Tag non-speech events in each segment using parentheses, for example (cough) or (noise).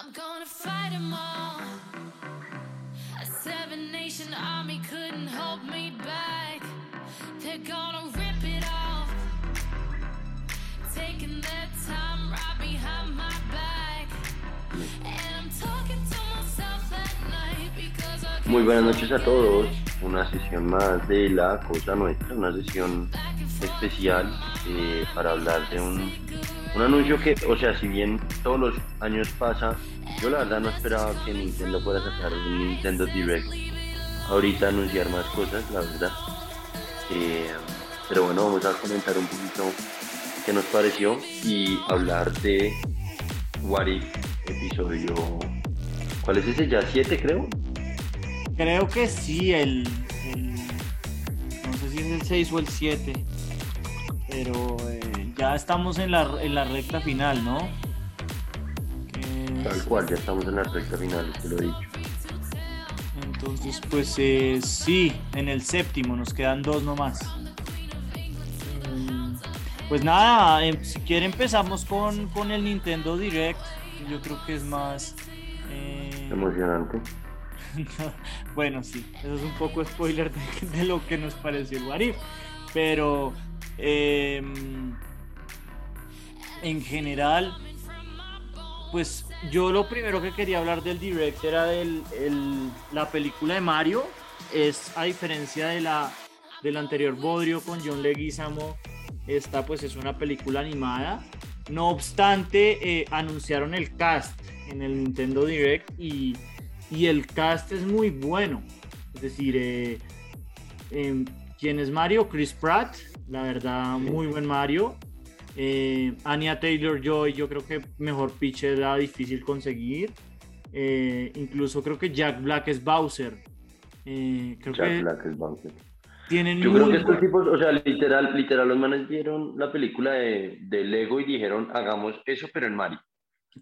I'm gonna fight 'em all. A seven nation army couldn't hold me back. They're gonna rip it off. Taking their time right behind my back. And I'm talking to myself at night because I Muy buenas noches a todos. Una sesión más de La Cosa Nuestra, una sesión especial eh, para hablar de un, un anuncio que, o sea, si bien todos los años pasa, yo la verdad no esperaba que Nintendo fuera sacar un Nintendo Direct. Ahorita anunciar más cosas, la verdad. Eh, pero bueno, vamos a comentar un poquito qué nos pareció y hablar de What If episodio. ¿Cuál es ese? Ya 7 creo. Creo que sí, el, el- No sé si es el 6 o el 7. Pero eh, ya estamos en la, en la recta final, ¿no? Tal cual, ya estamos en la recta final, te lo he dicho. Entonces, pues eh, sí, en el séptimo, nos quedan dos nomás. Mm, Pues nada, em- si quiere empezamos con, con el Nintendo Direct. Yo creo que es más... eh, Emocionante. (laughs) bueno, sí, eso es un poco spoiler de, de lo que nos pareció el What If, pero em, en general, pues yo lo primero que quería hablar del direct era el- la película de Mario, es a diferencia de la del anterior Bodrio con John Leguizamo, esta pues es una película animada. No obstante, eh, anunciaron el cast en el Nintendo Direct y y el cast es muy bueno. Es decir, eh, em, ¿quién es Mario? Chris Pratt, la verdad, muy buen Mario. Eh, Anya Taylor Joy, yo creo que mejor pitch era difícil conseguir. Eh, incluso creo que Jack Black es Bowser. Eh, creo Jack que Black es Bowser. tienen Yo creo muy que estos tipos, o sea, literal, literal, los manes vieron la película de, de Lego y dijeron, hagamos eso, pero en Mario.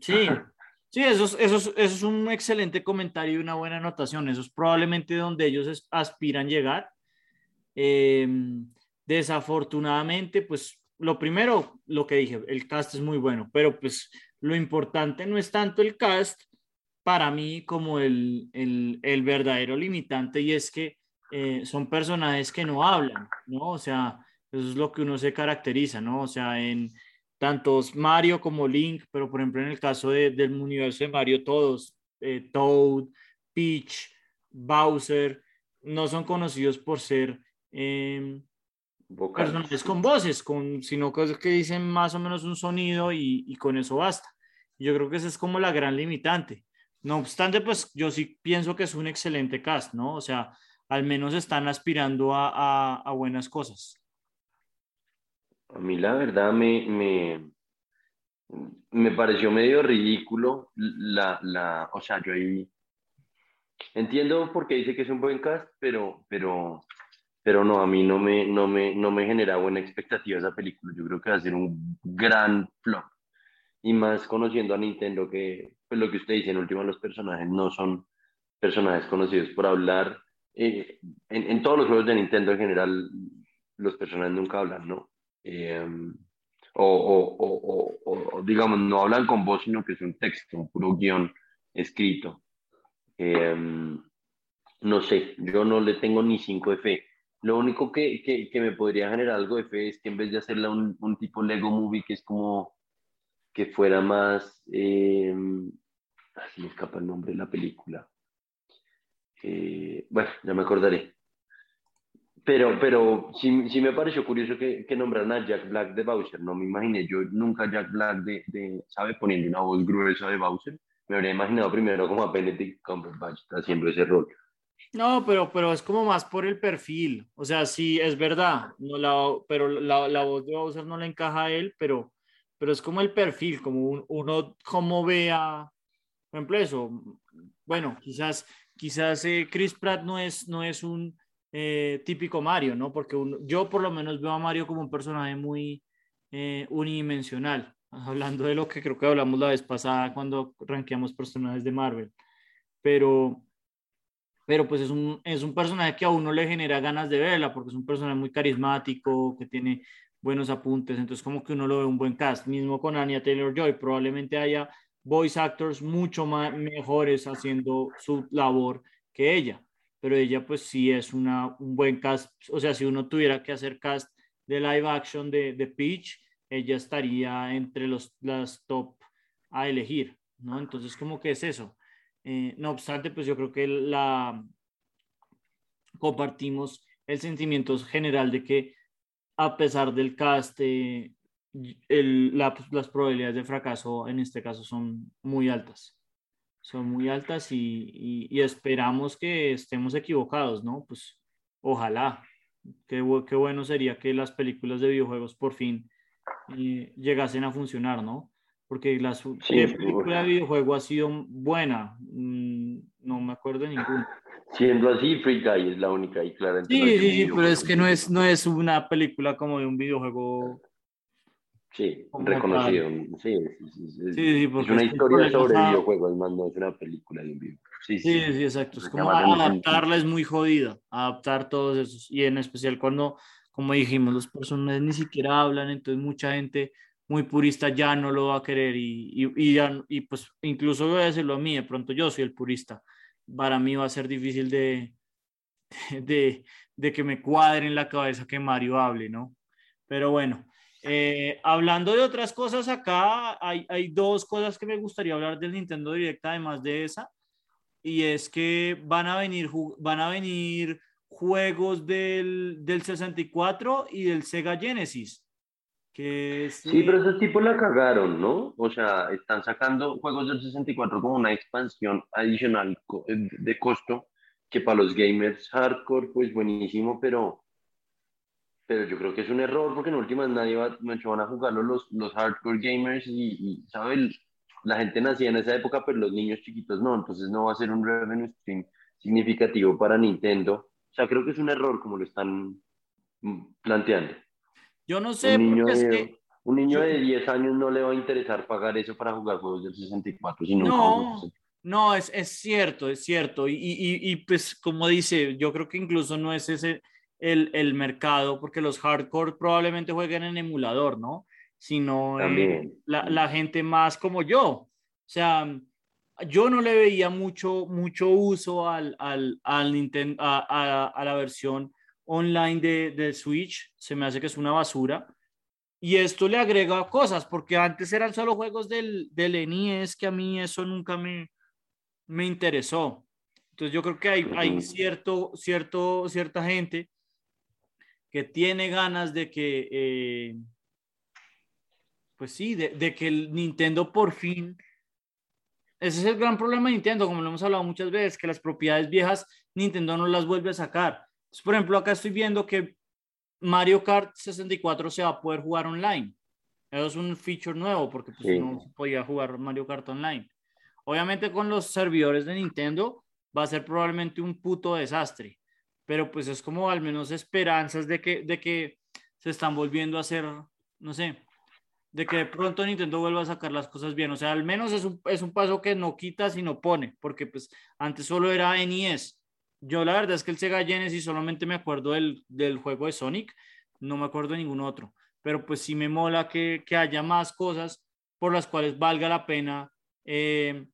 Sí, (laughs) sí, eso es, eso, es, eso es un excelente comentario y una buena anotación. Eso es probablemente donde ellos es- aspiran llegar. Eh, desafortunadamente, pues lo primero, lo que dije, el cast es muy bueno, pero pues lo importante no es tanto el cast para mí como el, el, verdadero limitante y es que eh, son personajes que no hablan, ¿no? O sea, eso es lo que uno se caracteriza, ¿no? O sea, en tantos Mario como Link, pero por ejemplo en el caso de- del universo de Mario, todos, eh, Toad, Peach, Bowser, no son conocidos por ser eh, Vocal. personajes con voces, con, sino cosas que dicen más o menos un sonido y, y con eso basta. Yo creo que esa es como la gran limitante. No obstante, pues yo sí pienso que es un excelente cast, ¿no? O sea, al menos están aspirando a, a- a buenas cosas. A mí la verdad me, me, me pareció medio ridículo la, la, o sea, yo ahí entiendo por qué dice que es un buen cast, pero, pero, pero no, a mí no me, no me, no me genera buena expectativa esa película. Yo creo que va a ser un gran flop. Y más conociendo a Nintendo, que pues lo que usted dice, en último los personajes no son personajes conocidos por hablar. Eh, en, en todos los juegos de Nintendo en general, los personajes nunca hablan, ¿no? Eh, o- o- o- o, digamos, no hablan con voz, sino que es un texto, un puro guion escrito. Eh, no sé, yo no le tengo ni cinco de fe. Lo único que, que, que me podría generar algo de fe es que en vez de hacerla un, un tipo Lego Movie, que es como que fuera más, eh, así me escapa el nombre de la película. Eh, bueno, ya me acordaré. Pero, pero sí, sí me pareció curioso que, que nombraran a Jack Black de Bowser. No me imaginé yo nunca Jack Black de, de, ¿sabe? Poniendo una voz gruesa de Bowser. Me habría imaginado primero como a Benedict Cumberbatch haciendo ese rol. No, pero, pero es como más por el perfil. O sea, sí, es verdad, no la, pero la, la voz de Bowser no le encaja a él, pero, pero es como el perfil, como un- uno como vea, por ejemplo, eso. Bueno, quizás, quizás eh, Chris Pratt no es, no es un eh, típico Mario, ¿no? Porque uno- yo por lo menos veo a Mario como un personaje muy eh, unidimensional, (laughs) hablando de lo que creo que hablamos la vez pasada cuando rankeamos personajes de Marvel. Pero, pero pues es un, es un personaje que a uno le genera ganas de verla, porque es un personaje muy carismático, que tiene buenos apuntes, entonces como que uno lo ve un buen cast, mismo con Anya Taylor-Joy, probablemente haya voice actors mucho más mejores haciendo su labor que ella. Pero ella pues sí es una, un buen cast, o sea, si uno tuviera que hacer cast de live action de, de Peach, ella estaría entre los, las top a elegir, ¿no? Entonces, como que es eso. Eh, no obstante, pues yo creo que la compartimos el sentimiento general de que a pesar del cast, eh, el, las probabilidades de fracaso en este caso son muy altas. Son muy altas y, y, esperamos que estemos equivocados, ¿no? Pues ojalá. Qué, qué bueno sería que las películas de videojuegos por fin eh, llegasen a funcionar, ¿no? Porque la película de videojuego ha sido buena? Mm, no me acuerdo de ninguna. Siendo así, Free Guy es la única y claro. Sí, sí, sí, pero es que no es, no es una película como de un videojuego. Sí, reconocido. Sí, sí, sí, sí, es una historia sobre videojuegos, más no es una película de un videojuego. Sí, sí, sí, exacto. Es como adaptarla es muy jodida, adaptar todos esos, y en especial cuando, como dijimos, los personajes ni siquiera hablan, entonces mucha gente muy purista ya no lo va a querer y, y, ya, y pues incluso voy a decirlo a mí, de pronto yo soy el purista, para mí va a ser difícil de, (laughs) de, de que me cuadre en la cabeza que Mario hable, ¿no? Pero bueno, eh, hablando de otras cosas acá, hay, hay, dos cosas que me gustaría hablar del Nintendo Direct, además de esa, y es que van a venir, van a venir juegos del, del 64 y del Sega Genesis. Sí, pero esos tipos la cagaron, ¿no? O sea, están sacando juegos del 64 como una expansión adicional eh, de costo, que para los gamers hardcore, pues buenísimo, pero, pero yo creo que es un error porque en últimas nadie va, van a jugarlo los, los hardcore gamers y, y ¿sabes? La gente nacía en esa época, pero los niños chiquitos no, entonces no va a ser un revenue stream significativo para Nintendo. O sea, creo que es un error como lo están mm, planteando. Yo no sé, un niño, de, un niño de 10 años no le va a interesar pagar eso para jugar juegos del 64. Sino no, no, es, es cierto, es cierto. Y, y, y, pues como dice, yo creo que incluso no es ese el, el mercado, porque los hardcore probablemente jueguen en emulador, ¿no? Sino eh, la, la, gente más como yo. O sea, yo no le veía mucho, mucho uso al, al, al Nintendo, a, a, a la versión online de, de Switch, se me hace que es una basura. Y esto le agrega cosas, porque antes eran solo juegos del, del NES, que a mí eso nunca me, me interesó. Entonces yo creo que hay, hay cierto, cierto, cierta gente que tiene ganas de que, eh, pues sí, de, de, que el Nintendo por fin, ese es el gran problema de Nintendo, como lo hemos hablado muchas veces, que las propiedades viejas Nintendo no las vuelve a sacar por ejemplo, acá estoy viendo que Mario Kart 64 se va a poder jugar online. Eso es un feature nuevo porque pues, no se podía jugar Mario Kart online. Obviamente con los servidores de Nintendo va a ser probablemente un puto desastre, pero pues es como al menos esperanzas de que, de que se están volviendo a hacer, no sé, de que de pronto Nintendo vuelva a sacar las cosas bien. O sea, al menos es un, es un paso que no quita, sino pone, porque pues antes solo era NES yo la verdad es que el Sega Genesis solamente me acuerdo del, del juego de Sonic, no me acuerdo de ningún otro, pero pues sí me mola que, que haya más cosas por las cuales valga la pena eh,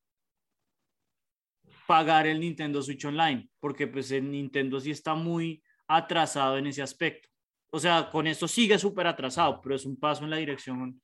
pagar el Nintendo Switch Online, porque pues el Nintendo sí está muy atrasado en ese aspecto. O sea, con esto sigue súper atrasado, pero es un paso en la dirección,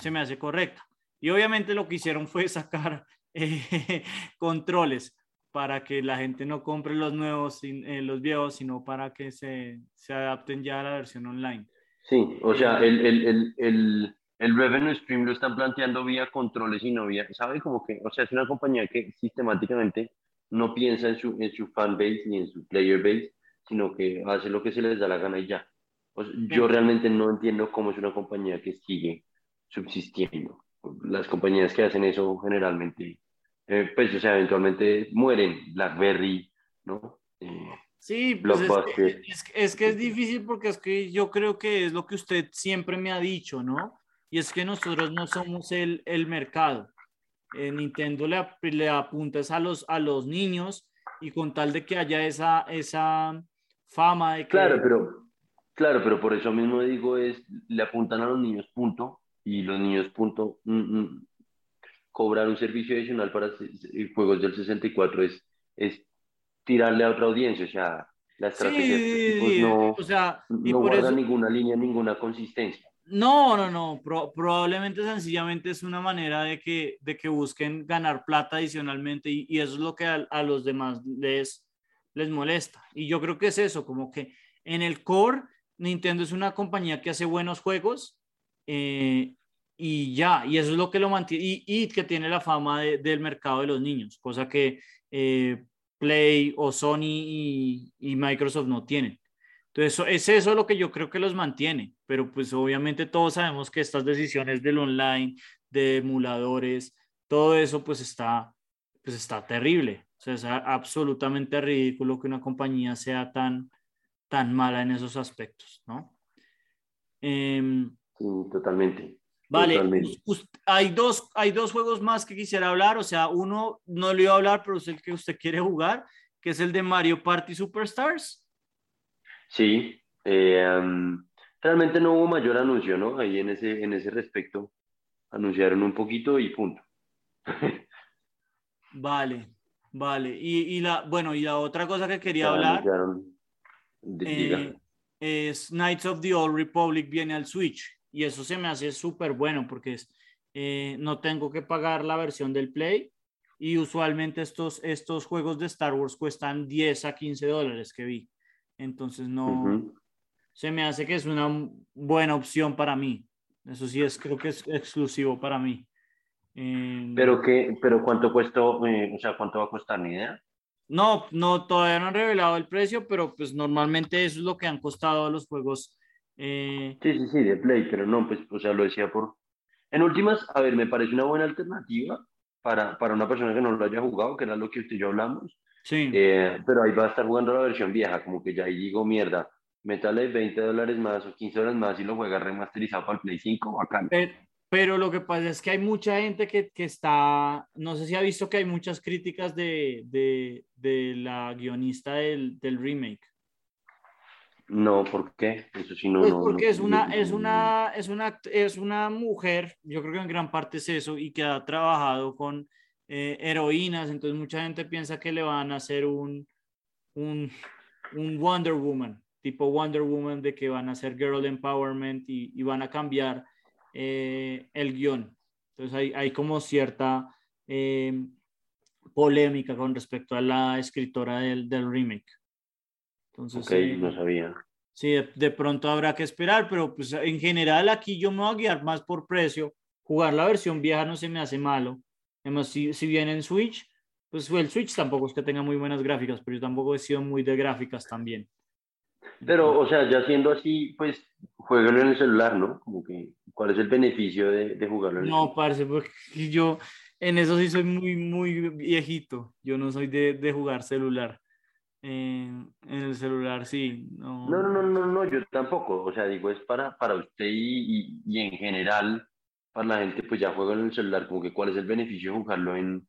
se me hace correcta. Y obviamente lo que hicieron fue sacar (laughs) eh, controles para que la gente no compre los nuevos, eh, los viejos, sino para que se, se, adapten ya a la versión online. Sí, o sea, el, el, el, el, revenue stream lo están planteando vía controles y no vía, ¿sabe? Como que, o sea, es una compañía que sistemáticamente no piensa en su, en su fan base ni en su player base, sino que hace lo que se les da la gana y ya. yo realmente no entiendo cómo es una compañía que sigue subsistiendo. Las compañías que hacen eso generalmente eh, pues, o sea, eventualmente mueren BlackBerry, ¿no? Eh, sí, pues es que, es, que es difícil porque es que yo creo que es lo que usted siempre me ha dicho, ¿no? Y es que nosotros no somos el, el mercado. Eh, Nintendo le, le apunta a los, a los niños y con tal de que haya esa, esa fama de que... Claro, pero, claro, pero por eso mismo digo es, le apuntan a los niños, punto, y los niños, punto, mm, mm, cobrar un servicio adicional para juegos del 64 es, es tirarle a otra audiencia, o sea, la estrategia Sí, no, o sea, y no por guarda eso- ninguna línea, ninguna consistencia. No, no, no, pro- probablemente sencillamente es una manera de que, de que busquen ganar plata adicionalmente y, y eso es lo que a, a los demás les, les molesta. Y yo creo que es eso, como que en el core, Nintendo es una compañía que hace buenos juegos eh, y ya, y eso es lo que lo mantiene, y, y que tiene la fama de- del mercado de los niños, cosa que eh, Play o Sony y, y Microsoft no tienen. Entonces, eso- es eso lo que yo creo que los mantiene, pero pues obviamente todos sabemos que estas decisiones del online, de emuladores, todo eso pues está, pues está terrible. O sea, es absolutamente ridículo que una compañía sea tan, tan mala en esos aspectos, ¿no? Em, Sí, totalmente. Vale, hay, dos, hay dos juegos más que quisiera hablar, o sea, uno no le iba a hablar, pero es el que usted quiere jugar, que es el de Mario Party Superstars. Sí, eh, um, realmente no hubo mayor anuncio, ¿no? Ahí en ese, en ese respecto anunciaron un poquito y punto. (laughs) Vale, vale. Y, y la, bueno, y la otra cosa que quería hablar diga. eh, es Knights of the Old Republic viene al Switch y eso se me hace súper bueno porque es, eh, no tengo que pagar la versión del Play y usualmente estos, estos juegos de Star Wars cuestan 10 a 15 dólares que vi. Entonces no, Ujú. se me hace que es una buena opción para mí. Eso sí es, creo que es exclusivo para mí. Eh, Pero qué, pero cuánto cuestó, eh, o sea, cuánto va a costar, ni idea. No, no, todavía no han revelado el precio, pero pues normalmente eso es lo que han costado los juegos. Eh, Sí, sí, sí, de Play, pero no, pues, o sea, lo decía por... En últimas, a ver, me parece una buena alternativa para, para una persona que no lo haya jugado, que era lo que usted y yo hablamos, sí, eh, pero ahí va a estar jugando la versión vieja, como que ya ahí digo, mierda, métale 20 dólares más o 15 dólares más y lo juega remasterizado para el Play 5, bacán. pero, pero lo que pasa es que hay mucha gente que, que está, no sé si ha visto que hay muchas críticas de, de, de la guionista del, del remake. No, ¿por qué? Eso sí, no, Pues porque no- es una, no- es una, es una, es una mujer, yo creo que en gran parte es eso, y que ha trabajado con eh, heroínas, entonces mucha gente piensa que le van a hacer un, un, un Wonder Woman, tipo Wonder Woman, de que van a hacer Girl Empowerment y, y van a cambiar eh, el guion. Entonces hay, hay como cierta eh, polémica con respecto a la escritora del, del remake. Entonces, Ok, eh, no sabía. Sí, de, de pronto habrá que esperar, pero pues en general aquí yo me voy a guiar más por precio. Jugar la versión vieja no se me hace malo. Además, si, si viene en Switch, pues el Switch tampoco es que tenga muy buenas gráficas, pero yo tampoco he sido muy de gráficas también. Pero, o sea, ya siendo así, pues, jueguelo en el celular, ¿no? Como que, ¿cuál es el beneficio de, de jugarlo en el No, parce, porque yo en eso sí soy muy, muy viejito. Yo no soy de, de jugar celular. En, en el celular sí. No, No, no, no, no, no, yo tampoco. O sea, digo, es para, para usted y, y, y en general, para la gente, pues ya juega en el celular, como que cuál es el beneficio de jugarlo en,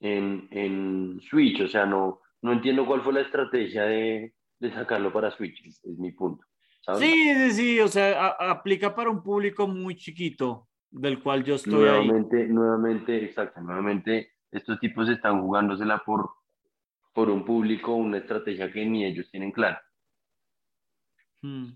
en, en Switch. O sea, no, no entiendo cuál fue la estrategia de, de sacarlo para Switch, es, es mi punto. ¿sabes? Sí, sí, sí, o sea, a- aplica para un público muy chiquito, del cual yo estoy ahí. nuevamente, nuevamente, exacto, nuevamente, estos tipos están jugándosela por, por un público, una estrategia que ni ellos tienen clara. Mm.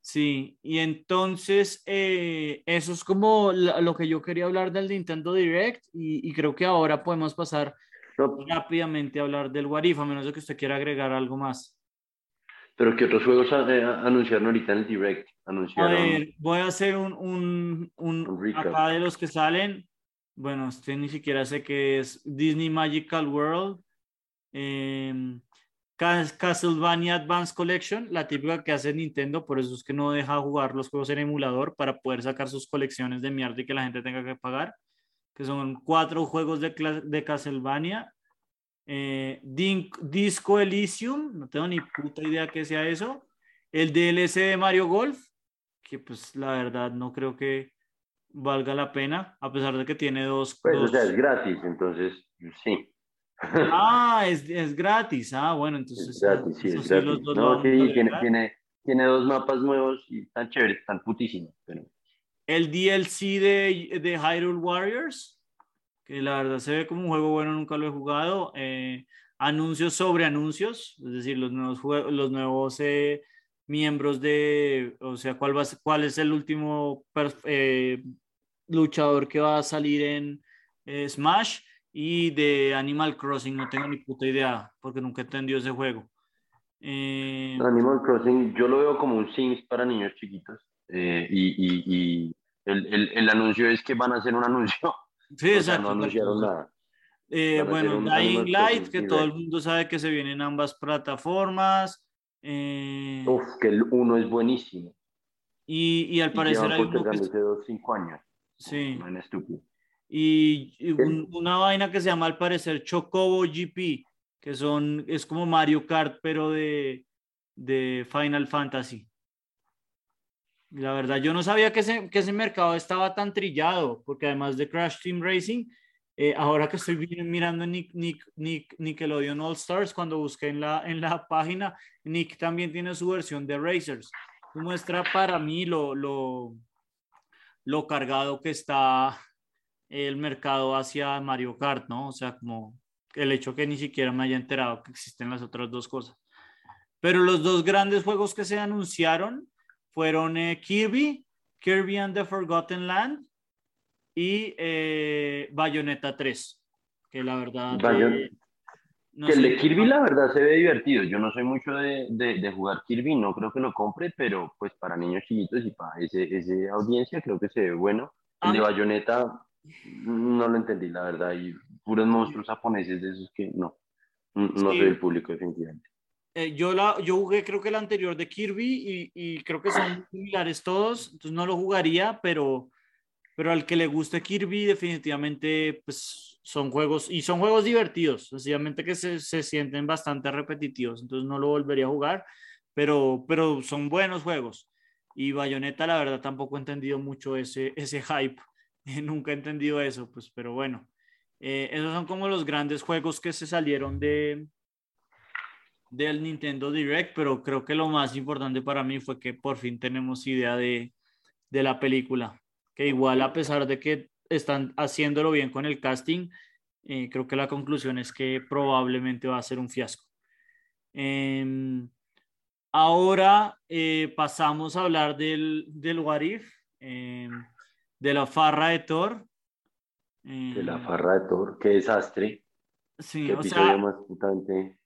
Sí, y entonces eh, eso es como lo que yo quería hablar del Nintendo Direct y, y creo que ahora podemos pasar No, rápidamente a hablar del What If, a menos de que usted quiera agregar algo más. pero ¿qué otros juegos eh, anunciaron ahorita en el Direct? A Anunciaron... ver, voy a hacer un, un, un- Un acá de los que salen. Bueno, este ni siquiera sé qué es Disney Magical World, Cas- Castlevania Advance Collection, la típica que hace Nintendo, por eso es que no deja jugar los juegos en emulador para poder sacar sus colecciones de mierda y que la gente tenga que pagar, que son cuatro juegos de, de Castlevania. Eh, Disco Elysium, no tengo ni puta idea que sea eso. El DLC de Mario Golf, que pues la verdad no creo que valga la pena, a pesar de que tiene dos... Pues, o dos- sea, es gratis, entonces, sí. Ah, es, es gratis. Ah, bueno, entonces... es gratis, sí, es los gratis. dos lo No, sí, tiene, tiene, tiene dos mapas nuevos y están chéveres, están putísimos. Pero... El DLC de, de Hyrule Warriors, que la verdad se ve como un juego bueno, nunca lo he jugado. Eh, anuncios sobre anuncios, es decir, los nuevos, los nuevos eh, miembros de, o sea, cuál, va, cuál es el último eh, luchador que va a salir en Smash y de Animal Crossing, no tengo ni puta idea, porque nunca he entendido ese juego. Animal Crossing, yo lo veo como un Sims para niños chiquitos y, y, el, el, el anuncio es que van a hacer un anuncio (laughs) Sí, exacto. no anunciaron nada. Eh, bueno, Dying Light, que todo el mundo sabe que se vienen ambas plataformas. Eh, Uf, que el uno es buenísimo. Y, y al parecer hay uno que... dos, cinco años. Sí. Man, estúpido. Y, y un, una vaina que se llama al parecer Chocobo GP, que son, es como Mario Kart, pero de, de Final Fantasy. La verdad, yo no sabía que ese, que ese mercado estaba tan trillado, porque además de Crash Team Racing, eh, ahora que estoy mirando Nick, Nick, Nick, Nickelodeon All Stars, cuando busqué en la, en la página, Nick también tiene su versión de Racers. Muestra para mí lo, lo, lo cargado que está el mercado hacia Mario Kart, ¿no? O sea, como el hecho que ni siquiera me haya enterado que existen las otras dos cosas. Pero los dos grandes juegos que se anunciaron fueron eh, Kirby, Kirby and the Forgotten Land y eh, Bayonetta 3, que la verdad... Eh, que el de Kirby la verdad se ve divertido. Yo no soy mucho de, de, jugar Kirby, no creo que lo compre, pero pues para niños chiquitos y para ese, ese audiencia creo que se ve bueno. El de Bayonetta no lo entendí, la verdad, y puros monstruos japoneses de esos que no, no soy el público definitivamente. Eh, yo, la, yo jugué creo que el anterior de Kirby y, y, creo que son similares todos, entonces no lo jugaría, pero, pero al que le guste Kirby definitivamente pues son juegos y son juegos divertidos, sencillamente que se, se sienten bastante repetitivos, entonces no lo volvería a jugar, pero, pero son buenos juegos. Y Bayonetta la verdad tampoco he entendido mucho ese, ese hype, (laughs) nunca he entendido eso, pues pero bueno, eh, esos son como los grandes juegos que se salieron de, del Nintendo Direct, pero creo que lo más importante para mí fue que por fin tenemos idea de, de la película, que igual a pesar de que están haciéndolo bien con el casting, eh, creo que la conclusión es que probablemente va a ser un fiasco. Em, ahora eh, pasamos a hablar del, del What em, de la farra de Thor. de la em, farra de Thor, qué desastre. Sí, qué episodio más putante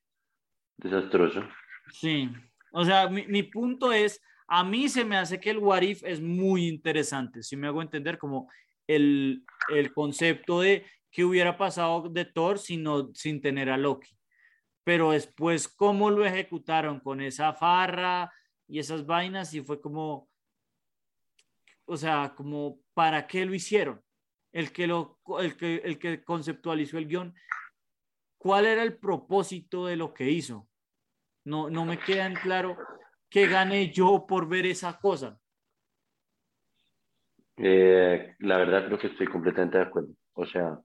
desastroso. Sí, o sea, mi, punto es, a mí se me hace que el What If es muy interesante, si me hago entender como el, el concepto de qué hubiera pasado de Thor sino, sin tener a Loki. Pero después, cómo lo ejecutaron con esa farra y esas vainas, y fue como, o sea, como, ¿para qué lo hicieron? El que, lo, el que, el que conceptualizó el guion, ¿cuál era el propósito de lo que hizo? No, no me queda claro qué gané yo por ver esa cosa. Eh, la verdad creo que estoy completamente de acuerdo. O sea,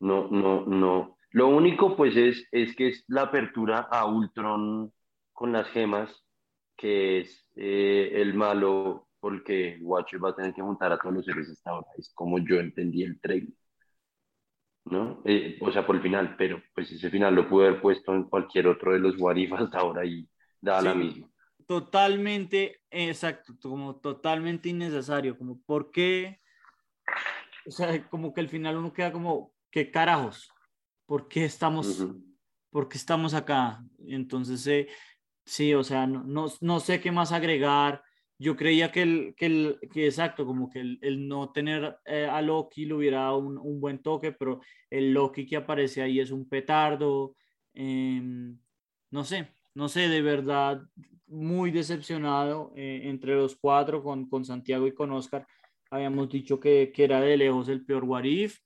no, no, no. Lo único pues es, es que es la apertura a Ultron con las gemas, que es eh, el malo porque Watcher va a tener que juntar a todos los seres hasta ahora. Es como yo entendí el trailer. ¿no? Eh, o sea, por el final, pero pues ese final lo pude haber puesto en cualquier otro de los Warif hasta ahora y da la misma. Totalmente, exacto, como totalmente innecesario, como por qué, o sea, como que al final uno queda como, ¿qué carajos? ¿Por qué estamos, ¿por qué estamos acá? Entonces, eh, sí, o sea, no, no, no sé qué más agregar, yo creía que el, que el, que exacto, como que el, el no tener eh, a Loki le hubiera dado un, un, buen toque, pero el Loki que aparece ahí es un petardo, em, no sé, no sé, de verdad, muy decepcionado eh, entre los cuatro, con, con Santiago y con Oscar, habíamos dicho que, que era de lejos el peor Warif,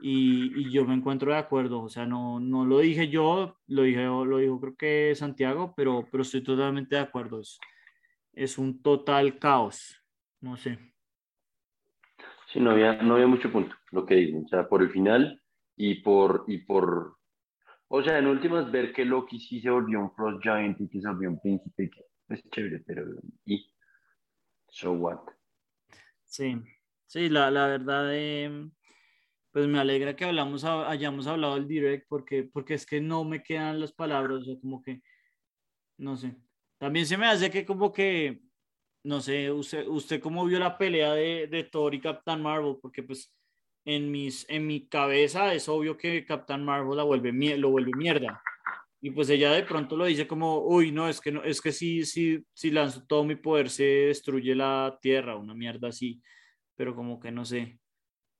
y, y, yo me encuentro de acuerdo, o sea, no, no lo dije yo, lo, dije, lo dijo creo que Santiago, pero, pero estoy totalmente de acuerdo. Es un total caos. No sé. Sí, no había, no había mucho punto lo que dicen. O sea, por el final y por, y por. O sea, en últimas, ver que Loki sí se volvió un Frost Giant y que se volvió un príncipe, que es chévere, pero. ¿Y? So what? Sí, sí, la, la verdad. Eh, pues me alegra que hablamos, hayamos hablado del direct porque, porque es que no me quedan las palabras, o sea, como que, no sé. También se me hace que como que, no sé, usted, usted cómo vio la pelea de, de Thor y Captain Marvel, porque pues en, mis, en mi cabeza es obvio que Captain Marvel la vuelve, lo vuelve mierda. Y pues ella de pronto lo dice como, uy, no, es que no, es que si, si, si lanzo todo mi poder se destruye la tierra, una mierda así, pero como que no sé.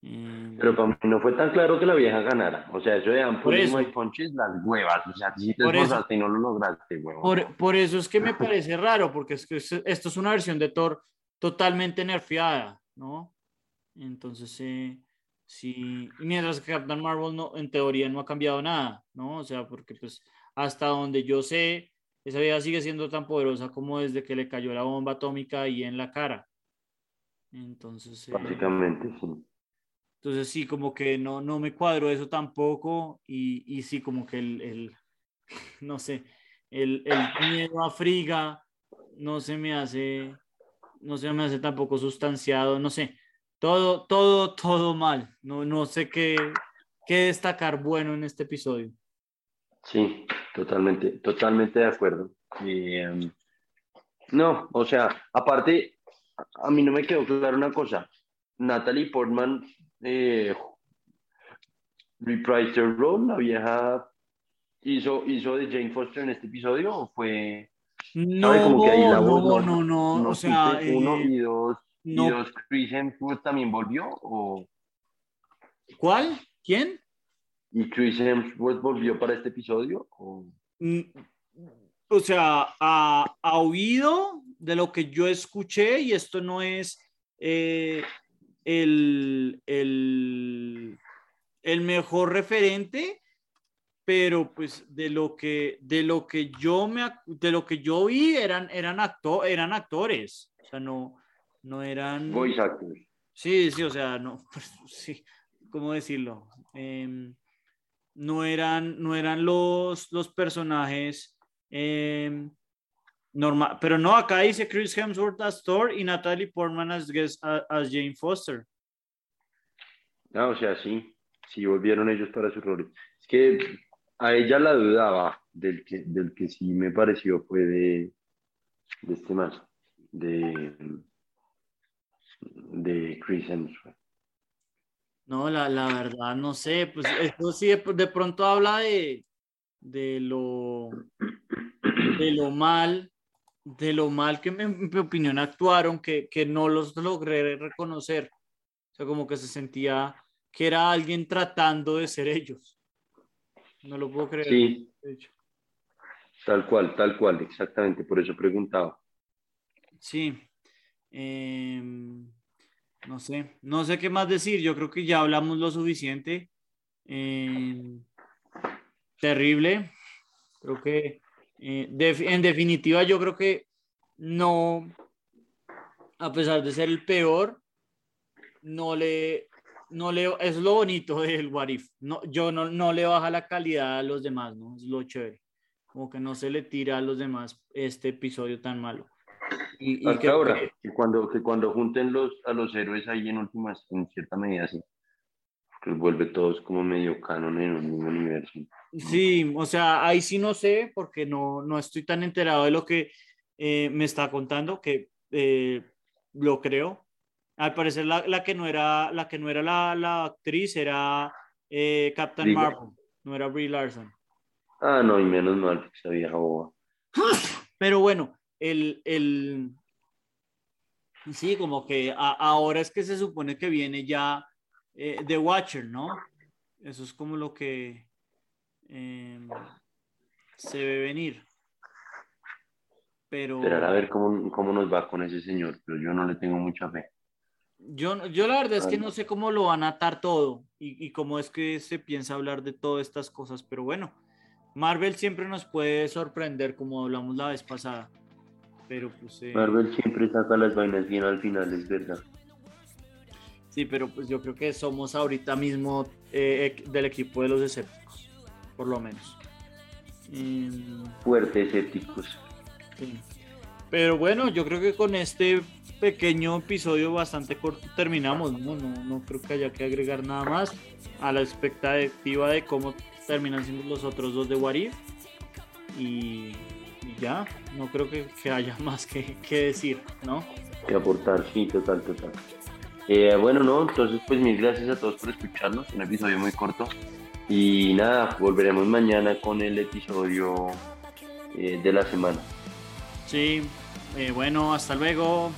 Mm. Pero para mí no fue tan claro que la vieja ganara. O sea, eso de ampulismo y ponches, las huevas. O sea, si te esforzaste y no lo lograste, huevón. Por, por, eso es que me parece raro, porque es que esto es una versión de Thor totalmente nerfeada, ¿no? Entonces, sí. Mientras que Captain Marvel, no, en teoría, no ha cambiado nada, ¿no? O sea, porque pues hasta donde yo sé, esa vieja sigue siendo tan poderosa como desde que le cayó la bomba atómica ahí en la cara. Entonces. Eh, Básicamente, sí. Entonces sí, como que no, no me cuadro eso tampoco y, y sí, como que el, el (laughs) no sé, el, el, miedo a Friga no se me hace, no se me hace tampoco sustanciado, no sé, todo, todo, todo mal, no, no sé qué, qué destacar bueno en este episodio. Sí, totalmente, totalmente de acuerdo. Em, no, o sea, aparte, a mí no me quedó claro una cosa. Natalie Portman eh, reprise role, la vieja hizo, hizo de Jane Foster en este episodio o fue no, como que ahí la no, no, no, o sea, uno y dos, y dos Chris Hemsworth también volvió o ¿Cuál? ¿Quién? ¿Y Chris Hemsworth volvió para este episodio? O, mm, o sea, ha, ha, oído de lo que yo escuché y esto no es eh, el, el, el mejor referente, pero pues de lo que, de lo que yo me, de lo que yo vi eran, eran, acto, eran actores, o sea, no, no eran... Voice actors. Sí, sí, o sea, no, (laughs) pues, sí, ¿cómo decirlo? Em, no eran, no eran los, los personajes eh, Normal, pero no, acá dice Chris Hemsworth as Thor y Natalie Portman as, as Jane Foster. Ah, o sea, sí, sí volvieron ellos para su rol. Es que a ella la dudaba del que, del que sí me pareció fue de, de este más, de, de Chris Hemsworth. No, la, la verdad, no sé, pues esto sí de, de pronto habla de, de lo de lo mal de lo mal que en mi opinión actuaron, que, que no los logré reconocer. O sea, como que se sentía que era alguien tratando de ser ellos. No lo puedo creer. Sí. Tal cual, tal cual, exactamente, por eso preguntaba. Sí. Em, no sé, no sé qué más decir. Yo creo que ya hablamos lo suficiente. Em, terrible. Creo que eh, en definitiva, yo creo que no, a pesar de ser el peor, no le, no le, es lo bonito del Warif. No, yo no, no le baja la calidad a los demás, ¿no? Es lo chévere. Como que no se le tira a los demás este episodio tan malo. Y, y que, ahora, que, cuando, que cuando junten los, a los héroes ahí en últimas, en cierta medida, sí pues vuelve todos como medio canon en un mismo universo. Sí, o sea, ahí sí no sé porque no, no estoy tan enterado de lo que eh, me está contando que eh, lo creo. Al parecer la, la, que no era la que no era la, la actriz era eh, Captain Marvel, no era Brie Larson. Ah, no, y menos mal, esa vieja boba. (laughs) Pero bueno, el, el... sí, como que ahora es que se supone que viene ya The Watcher, ¿no? Eso es como lo que em, se ve venir. Pero... Esperar a ver cómo, cómo, nos va con ese señor, pero yo no le tengo mucha fe. Yo, yo la verdad es que no sé cómo lo van a atar todo y, y cómo es que se piensa hablar de todas estas cosas, pero bueno, Marvel siempre nos puede sorprender como hablamos la vez pasada. Pero pues, eh, Marvel siempre saca las vainas bien al final, es verdad. Sí, pero pues yo creo que somos ahorita mismo eh, del equipo de los escépticos, por lo menos. Fuertes escépticos. Sí. Pero bueno, yo creo que con este pequeño episodio bastante corto terminamos. No, no, no creo que haya que agregar nada más a la expectativa de cómo terminan siendo los otros dos de Warif. Y, y ya, no creo que, que haya (laughs) más que, que, decir, ¿no? Que aportar, sí, total, total. Eh, bueno, no, entonces pues mil gracias a todos por escucharnos, un episodio muy corto. Y nada, volveremos mañana con el episodio eh, de la semana. Sí, eh, bueno, hasta luego.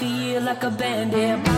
Lane. I, I switch my cup,